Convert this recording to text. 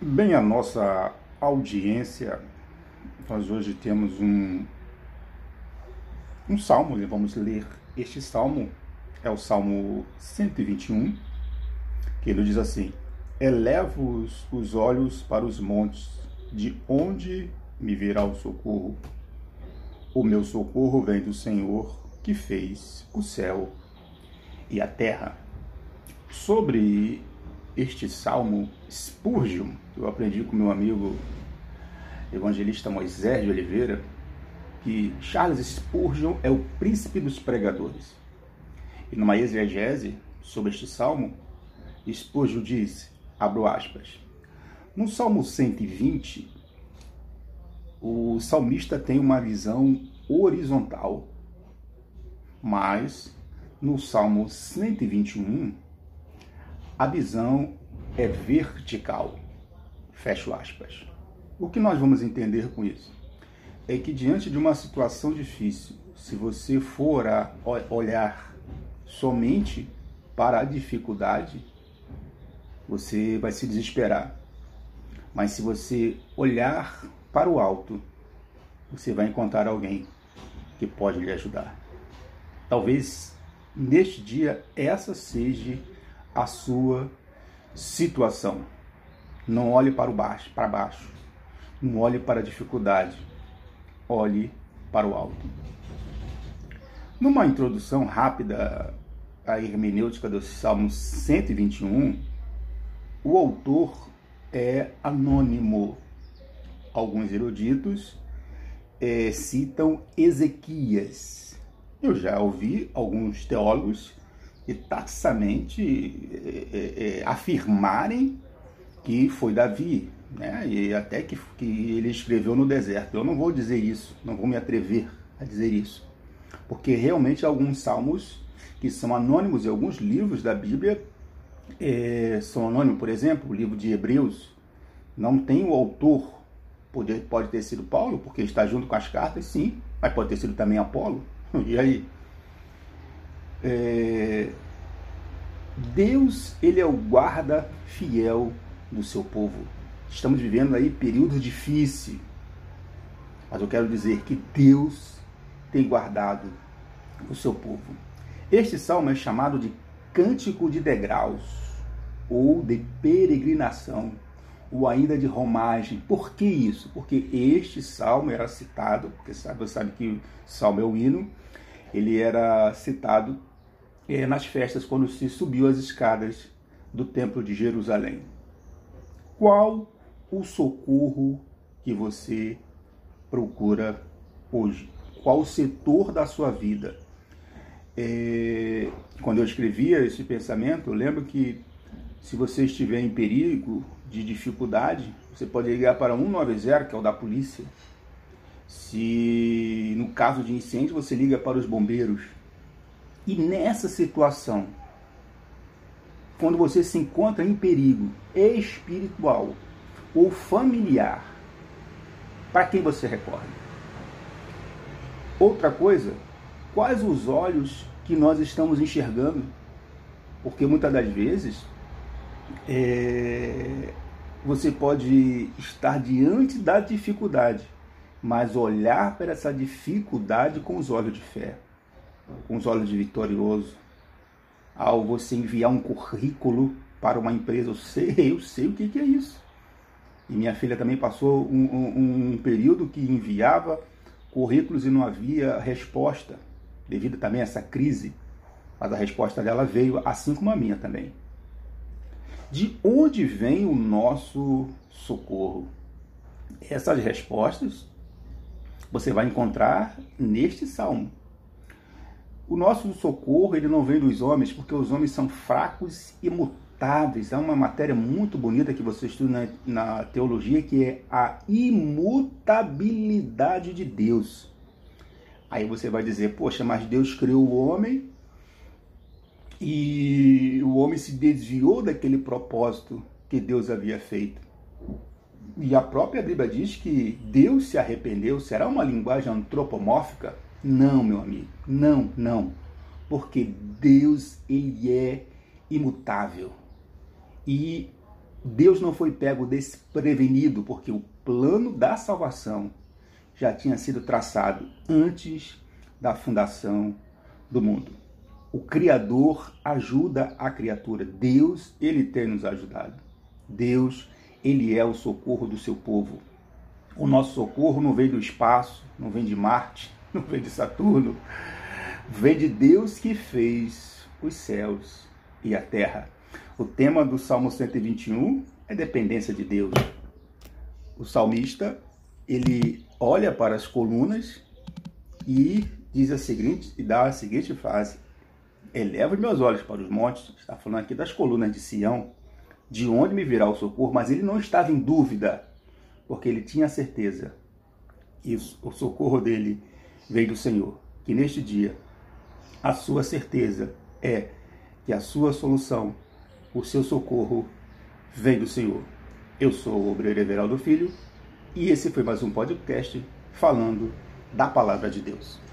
Bem, a nossa audiência, nós hoje temos um, um salmo, e vamos ler este salmo, é o Salmo 121, que ele diz assim: Elevo os olhos para os montes, de onde me virá o socorro? O meu socorro vem do Senhor, que fez o céu e a terra. Sobre este salmo, Spurgeon, que eu aprendi com meu amigo evangelista Moisés de Oliveira, que Charles Spurgeon é o príncipe dos pregadores. E numa exegese sobre este salmo, Spurgeon diz, abro aspas, no Salmo 120, o salmista tem uma visão horizontal, mas no Salmo 121, a visão é vertical. Fecho aspas. O que nós vamos entender com isso? É que diante de uma situação difícil, se você for olhar somente para a dificuldade, você vai se desesperar. Mas se você olhar para o alto, você vai encontrar alguém que pode lhe ajudar. Talvez neste dia essa seja a sua situação. Não olhe para o baixo, para baixo. Não olhe para a dificuldade. Olhe para o alto. Numa introdução rápida à hermenêutica do Salmo 121, o autor é anônimo. Alguns eruditos é, citam Ezequias. Eu já ouvi alguns teólogos e taxamente é, é, é, afirmarem que foi Davi, né? e até que, que ele escreveu no deserto. Eu não vou dizer isso, não vou me atrever a dizer isso, porque realmente alguns salmos que são anônimos e alguns livros da Bíblia é, são anônimos, por exemplo, o livro de Hebreus não tem o autor, pode, pode ter sido Paulo, porque está junto com as cartas, sim, mas pode ter sido também Apolo. E aí? É, Deus, ele é o guarda fiel do seu povo. Estamos vivendo aí períodos difíceis, mas eu quero dizer que Deus tem guardado o seu povo. Este salmo é chamado de cântico de degraus ou de peregrinação ou ainda de romagem. Por que isso? Porque este salmo era citado, porque sabe, você sabe que o salmo é o hino, ele era citado é, nas festas quando se subiu as escadas do Templo de Jerusalém. Qual o socorro que você procura hoje? Qual o setor da sua vida? É, quando eu escrevia esse pensamento, eu lembro que se você estiver em perigo de dificuldade, você pode ligar para 190, que é o da polícia. Se no caso de incêndio, você liga para os bombeiros. E nessa situação, quando você se encontra em perigo espiritual ou familiar, para quem você recorre? Outra coisa, quais os olhos que nós estamos enxergando? Porque muitas das vezes é, você pode estar diante da dificuldade, mas olhar para essa dificuldade com os olhos de fé com os olhos de vitorioso. Ao você enviar um currículo para uma empresa, eu sei, eu sei o que, que é isso. E minha filha também passou um, um, um período que enviava currículos e não havia resposta, devido também a essa crise. Mas a resposta dela veio, assim como a minha também. De onde vem o nosso socorro? Essas respostas você vai encontrar neste salmo. O nosso socorro ele não vem dos homens, porque os homens são fracos e mutáveis. É uma matéria muito bonita que você estuda na, na teologia, que é a imutabilidade de Deus. Aí você vai dizer, poxa, mas Deus criou o homem e o homem se desviou daquele propósito que Deus havia feito. E a própria Bíblia diz que Deus se arrependeu. Será uma linguagem antropomórfica? Não, meu amigo, não, não. Porque Deus, ele é imutável. E Deus não foi pego desprevenido, porque o plano da salvação já tinha sido traçado antes da fundação do mundo. O Criador ajuda a criatura. Deus, ele tem nos ajudado. Deus, ele é o socorro do seu povo. O nosso socorro não vem do espaço, não vem de Marte, não vem de Saturno, vem de Deus que fez os céus e a terra. O tema do Salmo 121 é dependência de Deus. O salmista, ele olha para as colunas e diz a seguinte, e dá a seguinte frase: Eleva meus olhos para os montes, está falando aqui das colunas de Sião, de onde me virá o socorro, mas ele não estava em dúvida, porque ele tinha certeza que o socorro dele veio do Senhor. Que neste dia a sua certeza é que a sua solução o seu socorro vem do Senhor. Eu sou o Obreiro Everaldo Filho e esse foi mais um podcast falando da Palavra de Deus.